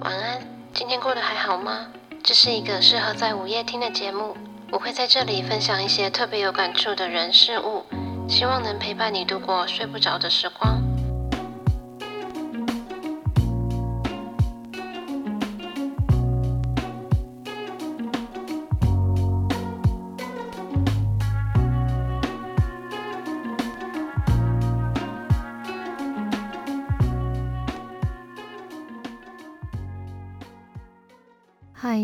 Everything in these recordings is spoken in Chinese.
晚安，今天过得还好吗？这是一个适合在午夜听的节目，我会在这里分享一些特别有感触的人事物，希望能陪伴你度过睡不着的时光。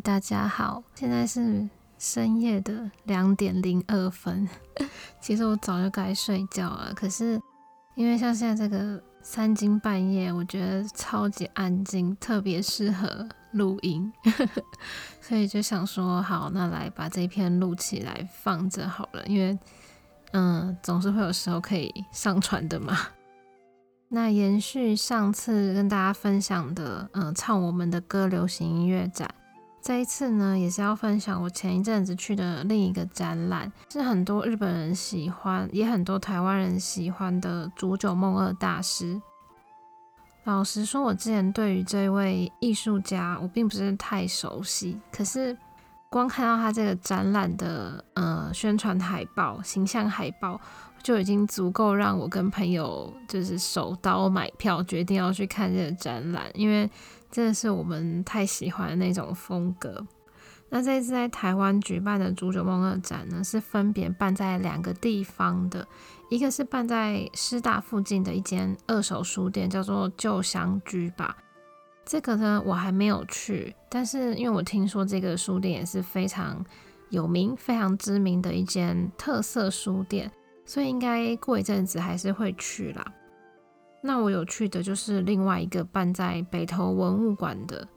大家好，现在是深夜的两点零二分。其实我早就该睡觉了，可是因为像现在这个三更半夜，我觉得超级安静，特别适合录音，所以就想说，好，那来把这篇录起来放着好了，因为嗯，总是会有时候可以上传的嘛。那延续上次跟大家分享的，嗯，唱我们的歌流行音乐展。这一次呢，也是要分享我前一阵子去的另一个展览，是很多日本人喜欢，也很多台湾人喜欢的竹久梦二大师。老实说，我之前对于这位艺术家，我并不是太熟悉，可是光看到他这个展览的呃宣传海报、形象海报，就已经足够让我跟朋友就是手刀买票，决定要去看这个展览，因为。真的是我们太喜欢的那种风格。那这次在台湾举办的煮酒梦二展呢，是分别办在两个地方的，一个是办在师大附近的一间二手书店，叫做旧香居吧。这个呢我还没有去，但是因为我听说这个书店也是非常有名、非常知名的一间特色书店，所以应该过一阵子还是会去啦。那我有去的就是另外一个办在北投文物馆的。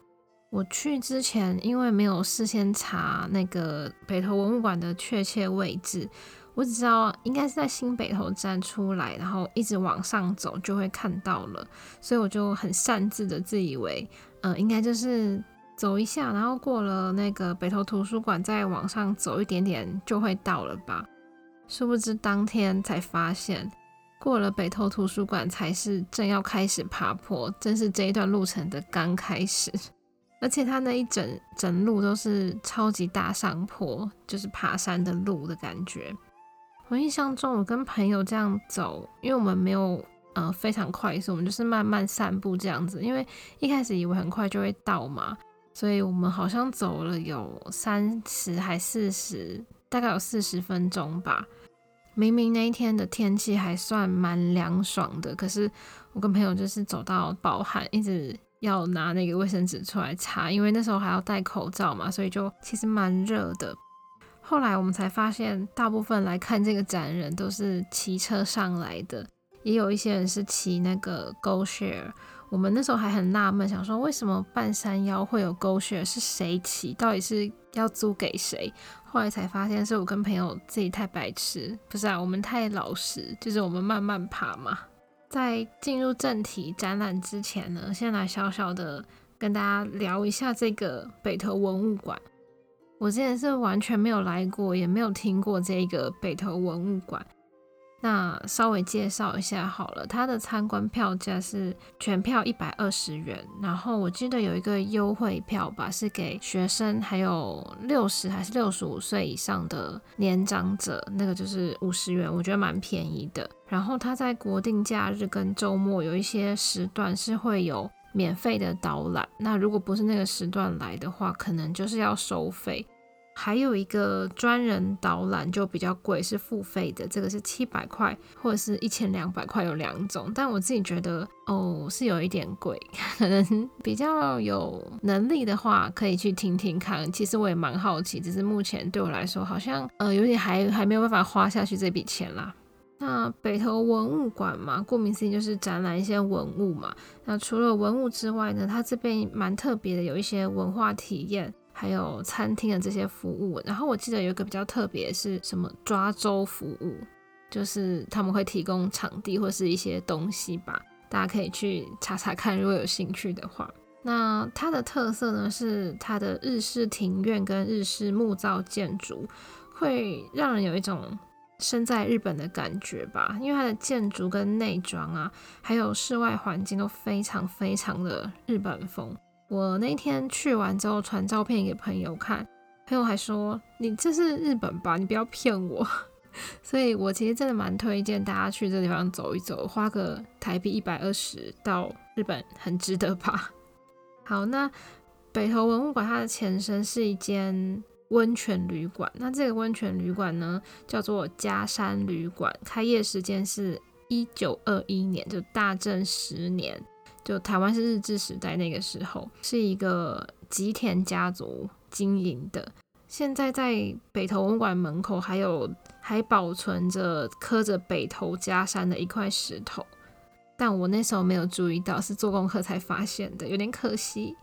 我去之前，因为没有事先查那个北投文物馆的确切位置，我只知道应该是在新北投站出来，然后一直往上走就会看到了，所以我就很擅自的自以为，嗯，应该就是走一下，然后过了那个北投图书馆，再往上走一点点就会到了吧。殊不知当天才发现。过了北投图书馆，才是正要开始爬坡，正是这一段路程的刚开始。而且它那一整整路都是超级大上坡，就是爬山的路的感觉。我印象中，我跟朋友这样走，因为我们没有呃非常快速，我们就是慢慢散步这样子。因为一开始以为很快就会到嘛，所以我们好像走了有三十还四十，大概有四十分钟吧。明明那一天的天气还算蛮凉爽的，可是我跟朋友就是走到暴汗，一直要拿那个卫生纸出来擦，因为那时候还要戴口罩嘛，所以就其实蛮热的。后来我们才发现，大部分来看这个展人都是骑车上来的，也有一些人是骑那个 Go Share。我们那时候还很纳闷，想说为什么半山腰会有狗血是谁骑？到底是要租给谁？后来才发现是我跟朋友自己太白痴，不是啊，我们太老实，就是我们慢慢爬嘛。在进入正题展览之前呢，先来小小的跟大家聊一下这个北投文物馆。我之前是完全没有来过，也没有听过这个北投文物馆。那稍微介绍一下好了，它的参观票价是全票一百二十元，然后我记得有一个优惠票吧，是给学生还有六十还是六十五岁以上的年长者，那个就是五十元，我觉得蛮便宜的。然后它在国定假日跟周末有一些时段是会有免费的导览，那如果不是那个时段来的话，可能就是要收费。还有一个专人导览就比较贵，是付费的，这个是七百块或者是一千两百块，有两种。但我自己觉得哦是有一点贵，可能比较有能力的话可以去听听看。其实我也蛮好奇，只是目前对我来说好像呃有点还还没有办法花下去这笔钱啦。那北投文物馆嘛，顾名思义就是展览一些文物嘛。那除了文物之外呢，它这边蛮特别的，有一些文化体验。还有餐厅的这些服务，然后我记得有一个比较特别是什么抓周服务，就是他们会提供场地或是一些东西吧，大家可以去查查看，如果有兴趣的话。那它的特色呢是它的日式庭院跟日式木造建筑，会让人有一种身在日本的感觉吧，因为它的建筑跟内装啊，还有室外环境都非常非常的日本风。我那天去完之后传照片给朋友看，朋友还说你这是日本吧？你不要骗我。所以我其实真的蛮推荐大家去这地方走一走，花个台币一百二十到日本很值得吧。好，那北投文物馆它的前身是一间温泉旅馆，那这个温泉旅馆呢叫做嘉山旅馆，开业时间是一九二一年，就大正十年。就台湾是日治时代那个时候，是一个吉田家族经营的。现在在北投文馆门口还有还保存着刻着北投家山的一块石头，但我那时候没有注意到，是做功课才发现的，有点可惜。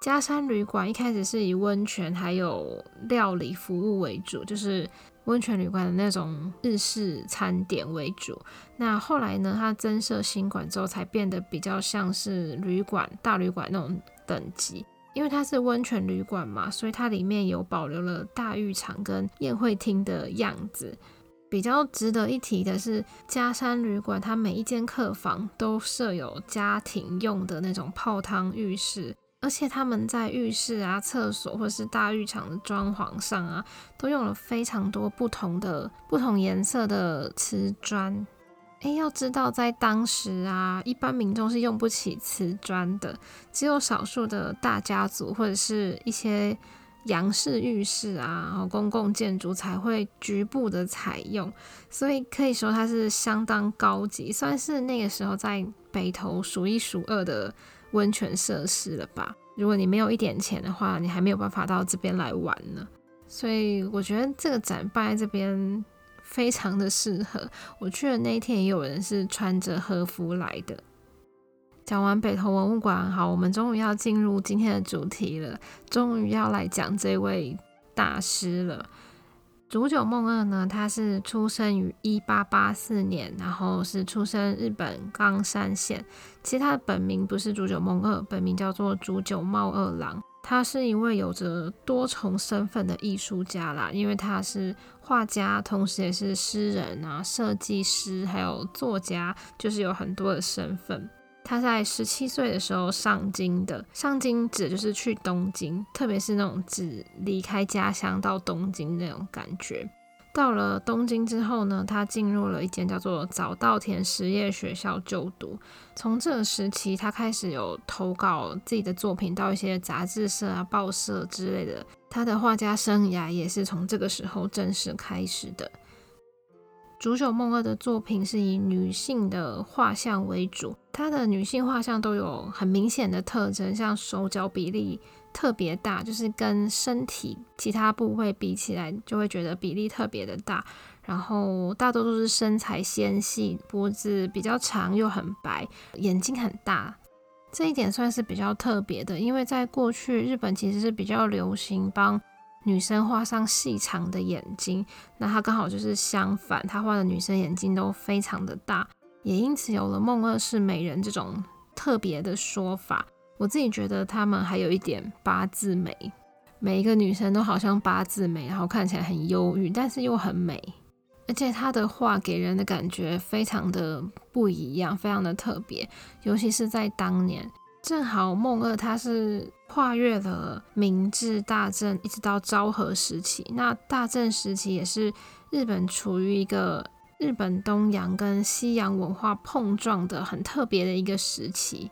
加山旅馆一开始是以温泉还有料理服务为主，就是。温泉旅馆的那种日式餐点为主，那后来呢，它增设新馆之后，才变得比较像是旅馆、大旅馆那种等级。因为它是温泉旅馆嘛，所以它里面有保留了大浴场跟宴会厅的样子。比较值得一提的是，加山旅馆它每一间客房都设有家庭用的那种泡汤浴室。而且他们在浴室啊、厕所或是大浴场的装潢上啊，都用了非常多不同的、不同颜色的瓷砖。诶，要知道在当时啊，一般民众是用不起瓷砖的，只有少数的大家族或者是一些洋式浴室啊，然后公共建筑才会局部的采用。所以可以说它是相当高级，算是那个时候在北投数一数二的。温泉设施了吧？如果你没有一点钱的话，你还没有办法到这边来玩呢。所以我觉得这个展办在这边非常的适合。我去的那一天也有人是穿着和服来的。讲完北投文物馆，好，我们终于要进入今天的主题了，终于要来讲这位大师了。竹久梦二呢，他是出生于一八八四年，然后是出生日本冈山县。其实他的本名不是竹久梦二，本名叫做竹久茂二郎。他是一位有着多重身份的艺术家啦，因为他是画家，同时也是诗人啊、设计师，还有作家，就是有很多的身份。他在十七岁的时候上京的，上京指就是去东京，特别是那种指离开家乡到东京那种感觉。到了东京之后呢，他进入了一间叫做早稻田实业学校就读。从这个时期，他开始有投稿自己的作品到一些杂志社啊、报社之类的。他的画家生涯也是从这个时候正式开始的。竹久梦二的作品是以女性的画像为主，她的女性画像都有很明显的特征，像手脚比例特别大，就是跟身体其他部位比起来，就会觉得比例特别的大。然后大多都是身材纤细，脖子比较长又很白，眼睛很大，这一点算是比较特别的，因为在过去日本其实是比较流行帮。女生画上细长的眼睛，那她刚好就是相反，她画的女生眼睛都非常的大，也因此有了梦二是美人这种特别的说法。我自己觉得她们还有一点八字眉，每一个女生都好像八字眉，然后看起来很忧郁，但是又很美，而且她的画给人的感觉非常的不一样，非常的特别，尤其是在当年。正好梦二他是跨越了明治、大正，一直到昭和时期。那大正时期也是日本处于一个日本东洋跟西洋文化碰撞的很特别的一个时期。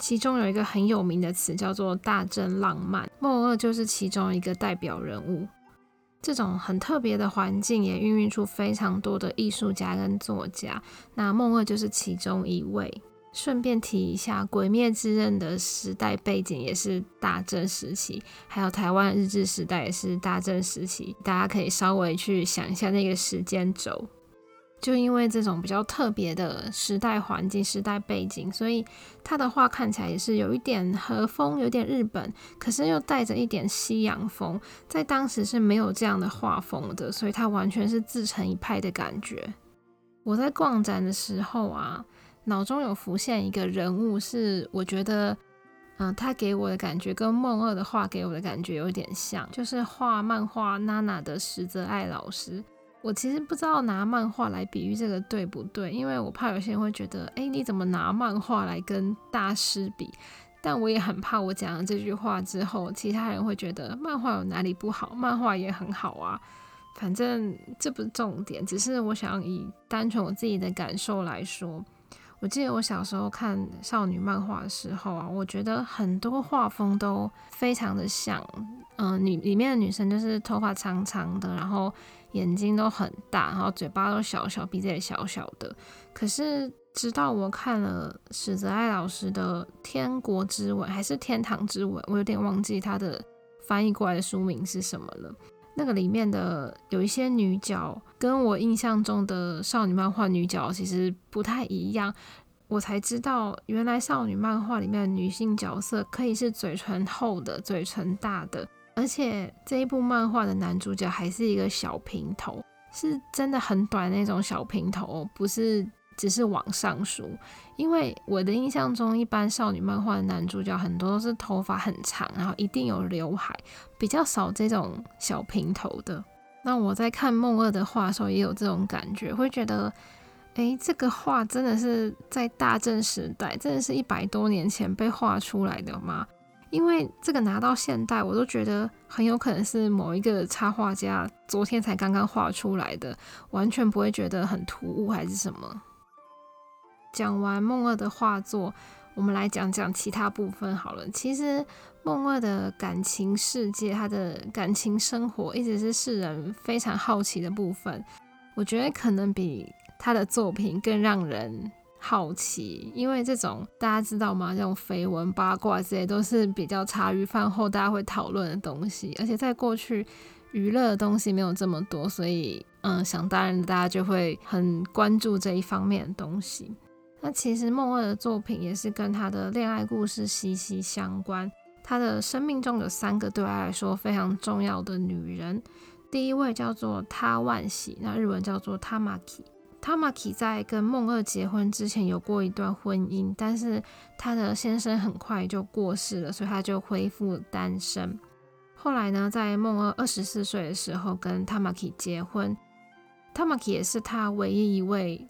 其中有一个很有名的词叫做“大正浪漫”，梦二就是其中一个代表人物。这种很特别的环境也孕育出非常多的艺术家跟作家。那梦二就是其中一位。顺便提一下，《鬼灭之刃》的时代背景也是大正时期，还有台湾日治时代也是大正时期，大家可以稍微去想一下那个时间轴。就因为这种比较特别的时代环境、时代背景，所以他的画看起来也是有一点和风，有点日本，可是又带着一点西洋风。在当时是没有这样的画风的，所以它完全是自成一派的感觉。我在逛展的时候啊。脑中有浮现一个人物，是我觉得，嗯，他给我的感觉跟梦二的画给我的感觉有点像，就是画漫画娜娜的石泽爱老师。我其实不知道拿漫画来比喻这个对不对，因为我怕有些人会觉得，哎，你怎么拿漫画来跟大师比？但我也很怕我讲了这句话之后，其他人会觉得漫画有哪里不好，漫画也很好啊。反正这不是重点，只是我想以单纯我自己的感受来说。我记得我小时候看少女漫画的时候啊，我觉得很多画风都非常的像，嗯，女里面的女生就是头发长长的，然后眼睛都很大，然后嘴巴都小小，鼻子也小小的。可是直到我看了史泽爱老师的《天国之吻》还是《天堂之吻》，我有点忘记他的翻译过来的书名是什么了。那个里面的有一些女角，跟我印象中的少女漫画女角其实不太一样。我才知道，原来少女漫画里面的女性角色可以是嘴唇厚的、嘴唇大的，而且这一部漫画的男主角还是一个小平头，是真的很短那种小平头，不是。只是往上梳，因为我的印象中，一般少女漫画的男主角很多都是头发很长，然后一定有刘海，比较少这种小平头的。那我在看梦二的画的时候，也有这种感觉，会觉得，诶，这个画真的是在大正时代，真的是一百多年前被画出来的吗？因为这个拿到现代，我都觉得很有可能是某一个插画家昨天才刚刚画出来的，完全不会觉得很突兀还是什么。讲完梦二的画作，我们来讲讲其他部分好了。其实梦二的感情世界，他的感情生活，一直是世人非常好奇的部分。我觉得可能比他的作品更让人好奇，因为这种大家知道吗？这种绯闻八卦这些都是比较茶余饭后大家会讨论的东西，而且在过去娱乐的东西没有这么多，所以嗯，想当然大家就会很关注这一方面的东西。那其实梦二的作品也是跟他的恋爱故事息息相关。他的生命中有三个对他来说非常重要的女人，第一位叫做他万喜，那日文叫做 Tamaki。Tamaki 在跟梦二结婚之前有过一段婚姻，但是他的先生很快就过世了，所以他就恢复单身。后来呢，在梦二二十四岁的时候跟 Tamaki 结婚，Tamaki 也是他唯一一位。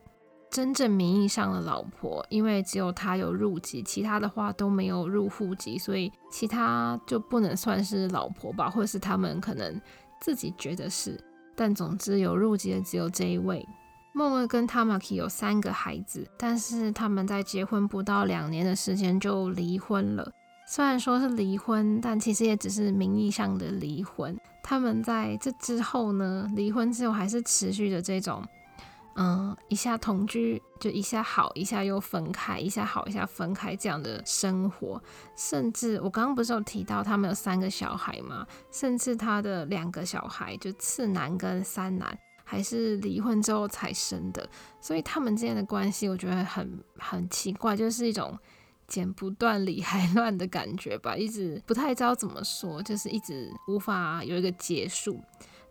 真正名义上的老婆，因为只有他有入籍，其他的话都没有入户籍，所以其他就不能算是老婆吧，或者是他们可能自己觉得是。但总之有入籍的只有这一位。梦二跟 Tamaki 有三个孩子，但是他们在结婚不到两年的时间就离婚了。虽然说是离婚，但其实也只是名义上的离婚。他们在这之后呢，离婚之后还是持续的这种。嗯，一下同居就一下好，一下又分开，一下好，一下分开这样的生活，甚至我刚刚不是有提到他们有三个小孩吗？甚至他的两个小孩就次男跟三男还是离婚之后才生的，所以他们之间的关系我觉得很很奇怪，就是一种剪不断理还乱的感觉吧，一直不太知道怎么说，就是一直无法有一个结束。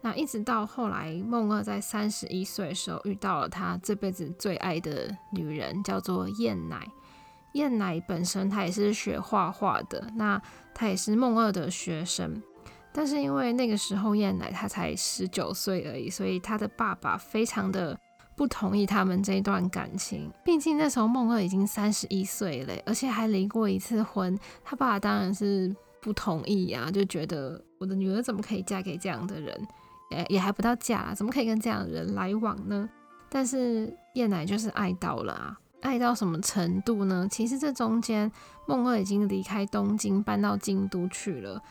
那一直到后来，梦二在三十一岁的时候遇到了他这辈子最爱的女人，叫做燕奶。燕奶本身她也是学画画的，那她也是梦二的学生。但是因为那个时候燕奶她才十九岁而已，所以她的爸爸非常的不同意他们这一段感情。毕竟那时候梦二已经三十一岁了，而且还离过一次婚，他爸爸当然是不同意呀，就觉得我的女儿怎么可以嫁给这样的人？也也还不到嫁，怎么可以跟这样的人来往呢？但是叶乃就是爱到了啊，爱到什么程度呢？其实这中间梦二已经离开东京，搬到京都去了，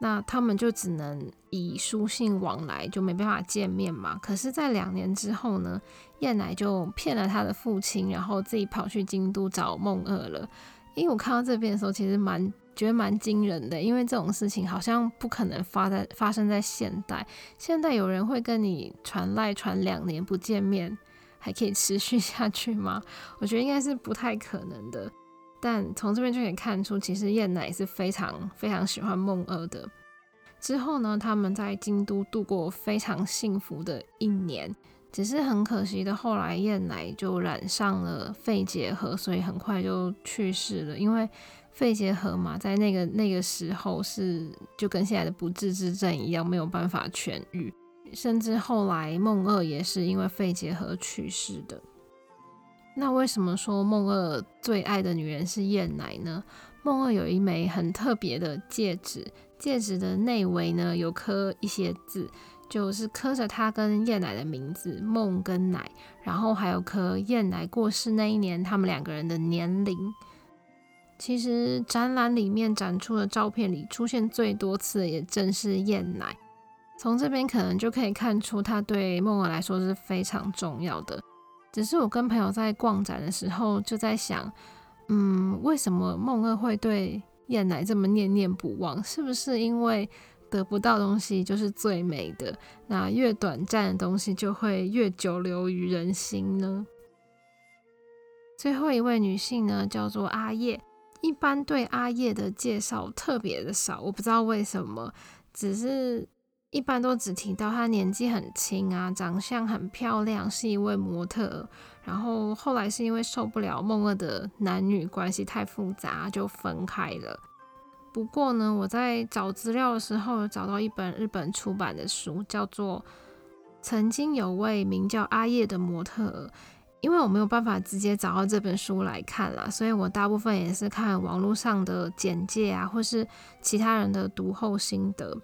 那他们就只能以书信往来，就没办法见面嘛。可是，在两年之后呢，叶乃就骗了他的父亲，然后自己跑去京都找梦二了。因为我看到这边的时候，其实蛮。觉得蛮惊人的，因为这种事情好像不可能发在发生在现代。现代有人会跟你传赖传两年不见面，还可以持续下去吗？我觉得应该是不太可能的。但从这边就可以看出，其实燕乃是非常非常喜欢梦二的。之后呢，他们在京都度过非常幸福的一年。只是很可惜的，后来燕乃就染上了肺结核，所以很快就去世了。因为肺结核嘛，在那个那个时候是就跟现在的不治之症一样，没有办法痊愈。甚至后来梦二也是因为肺结核去世的。那为什么说梦二最爱的女人是燕奶呢？梦二有一枚很特别的戒指，戒指的内围呢有刻一些字，就是刻着他跟燕奶的名字梦跟奶，然后还有刻燕奶过世那一年他们两个人的年龄。其实展览里面展出的照片里出现最多次的也正是燕奶，从这边可能就可以看出他对梦儿来说是非常重要的。只是我跟朋友在逛展的时候就在想。嗯，为什么梦二会对燕奶这么念念不忘？是不是因为得不到东西就是最美的？那越短暂的东西就会越久留于人心呢？最后一位女性呢，叫做阿叶。一般对阿叶的介绍特别的少，我不知道为什么，只是。一般都只提到她年纪很轻啊，长相很漂亮，是一位模特。然后后来是因为受不了梦二的男女关系太复杂，就分开了。不过呢，我在找资料的时候找到一本日本出版的书，叫做《曾经有位名叫阿叶的模特》。因为我没有办法直接找到这本书来看啦，所以我大部分也是看网络上的简介啊，或是其他人的读后心得。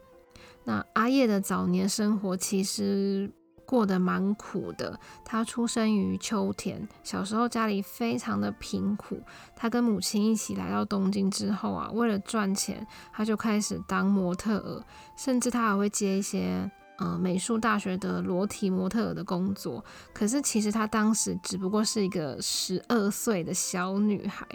那阿叶的早年生活其实过得蛮苦的。他出生于秋田，小时候家里非常的贫苦。他跟母亲一起来到东京之后啊，为了赚钱，他就开始当模特儿，甚至他还会接一些呃美术大学的裸体模特的工作。可是其实她当时只不过是一个十二岁的小女孩。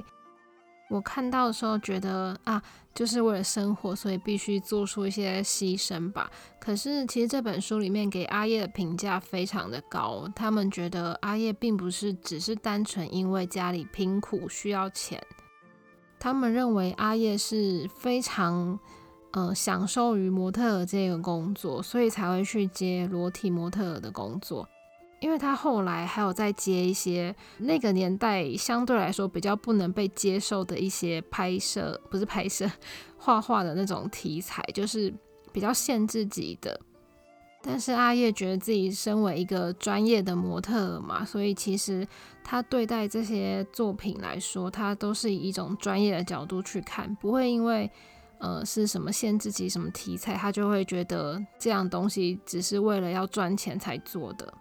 我看到的时候觉得啊。就是为了生活，所以必须做出一些牺牲吧。可是其实这本书里面给阿叶的评价非常的高，他们觉得阿叶并不是只是单纯因为家里贫苦需要钱，他们认为阿叶是非常呃享受于模特儿这个工作，所以才会去接裸体模特儿的工作。因为他后来还有在接一些那个年代相对来说比较不能被接受的一些拍摄，不是拍摄，画画的那种题材，就是比较限制级的。但是阿叶觉得自己身为一个专业的模特嘛，所以其实他对待这些作品来说，他都是以一种专业的角度去看，不会因为呃是什么限制级什么题材，他就会觉得这样东西只是为了要赚钱才做的。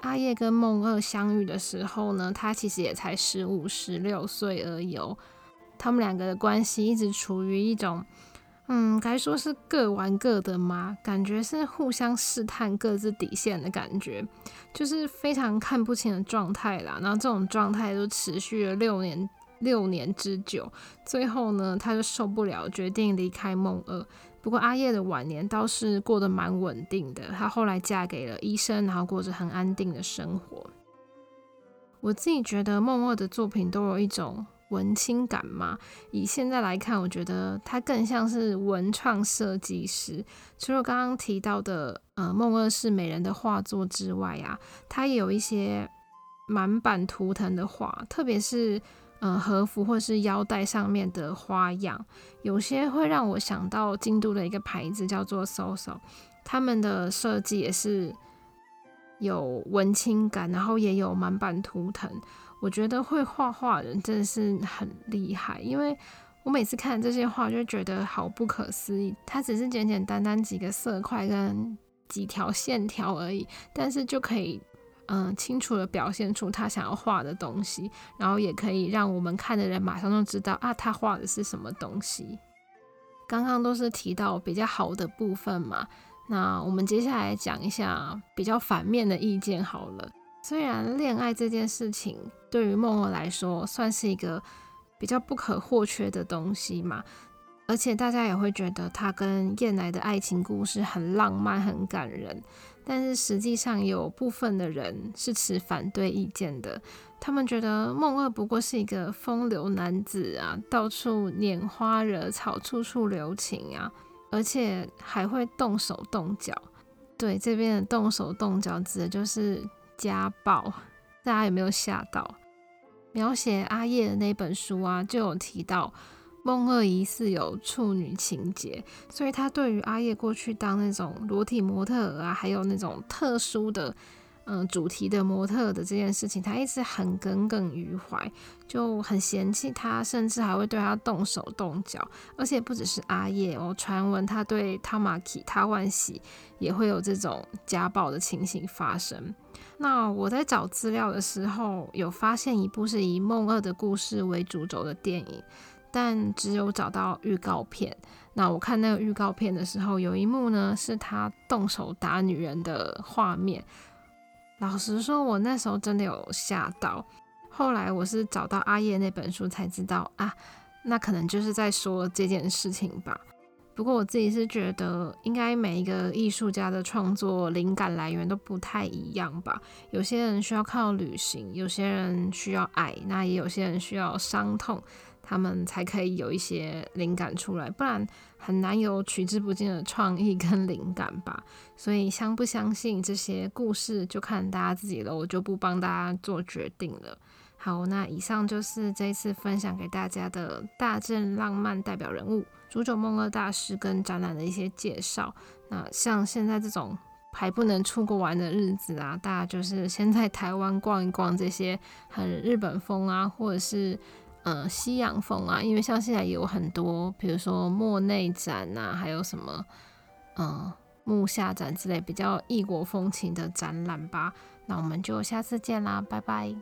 阿叶跟梦二相遇的时候呢，他其实也才十五、十六岁而已。他们两个的关系一直处于一种，嗯，该说是各玩各的吗？感觉是互相试探各自底线的感觉，就是非常看不清的状态啦。然后这种状态都持续了六年，六年之久。最后呢，他就受不了，决定离开梦二。不过阿叶的晚年倒是过得蛮稳定的，她后来嫁给了医生，然后过着很安定的生活。我自己觉得梦二的作品都有一种文青感嘛，以现在来看，我觉得他更像是文创设计师。除了刚刚提到的呃梦二是美人的画作之外啊，他也有一些满版图腾的画，特别是。嗯，和服或是腰带上面的花样，有些会让我想到京都的一个牌子叫做 SOSO，他们的设计也是有文青感，然后也有满版图腾。我觉得会画画人真的是很厉害，因为我每次看这些画就觉得好不可思议，它只是简简单单几个色块跟几条线条而已，但是就可以。嗯，清楚的表现出他想要画的东西，然后也可以让我们看的人马上就知道啊，他画的是什么东西。刚刚都是提到比较好的部分嘛，那我们接下来讲一下比较反面的意见好了。虽然恋爱这件事情对于梦儿来说算是一个比较不可或缺的东西嘛，而且大家也会觉得他跟燕来的爱情故事很浪漫、很感人。但是实际上有部分的人是持反对意见的，他们觉得梦二不过是一个风流男子啊，到处拈花惹草，处处留情啊，而且还会动手动脚。对，这边的动手动脚指的就是家暴。大家有没有吓到？描写阿叶的那本书啊，就有提到。梦二疑似有处女情节，所以他对于阿叶过去当那种裸体模特啊，还有那种特殊的嗯主题的模特的这件事情，他一直很耿耿于怀，就很嫌弃他，甚至还会对他动手动脚。而且不只是阿叶哦，传闻他对汤马基、他万喜也会有这种家暴的情形发生。那我在找资料的时候，有发现一部是以梦二的故事为主轴的电影，但只有找到预告片。那我看那个预告片的时候，有一幕呢是他动手打女人的画面。老实说，我那时候真的有吓到。后来我是找到阿叶那本书才知道啊，那可能就是在说这件事情吧。不过我自己是觉得，应该每一个艺术家的创作灵感来源都不太一样吧。有些人需要靠旅行，有些人需要爱，那也有些人需要伤痛，他们才可以有一些灵感出来，不然很难有取之不尽的创意跟灵感吧。所以相不相信这些故事，就看大家自己了，我就不帮大家做决定了。好，那以上就是这一次分享给大家的大正浪漫代表人物。竹酒梦二大师跟展览的一些介绍。那像现在这种还不能出国玩的日子啊，大家就是先在台湾逛一逛这些很日本风啊，或者是呃西洋风啊。因为像现在有很多，比如说莫内展啊，还有什么嗯木下展之类比较异国风情的展览吧。那我们就下次见啦，拜拜。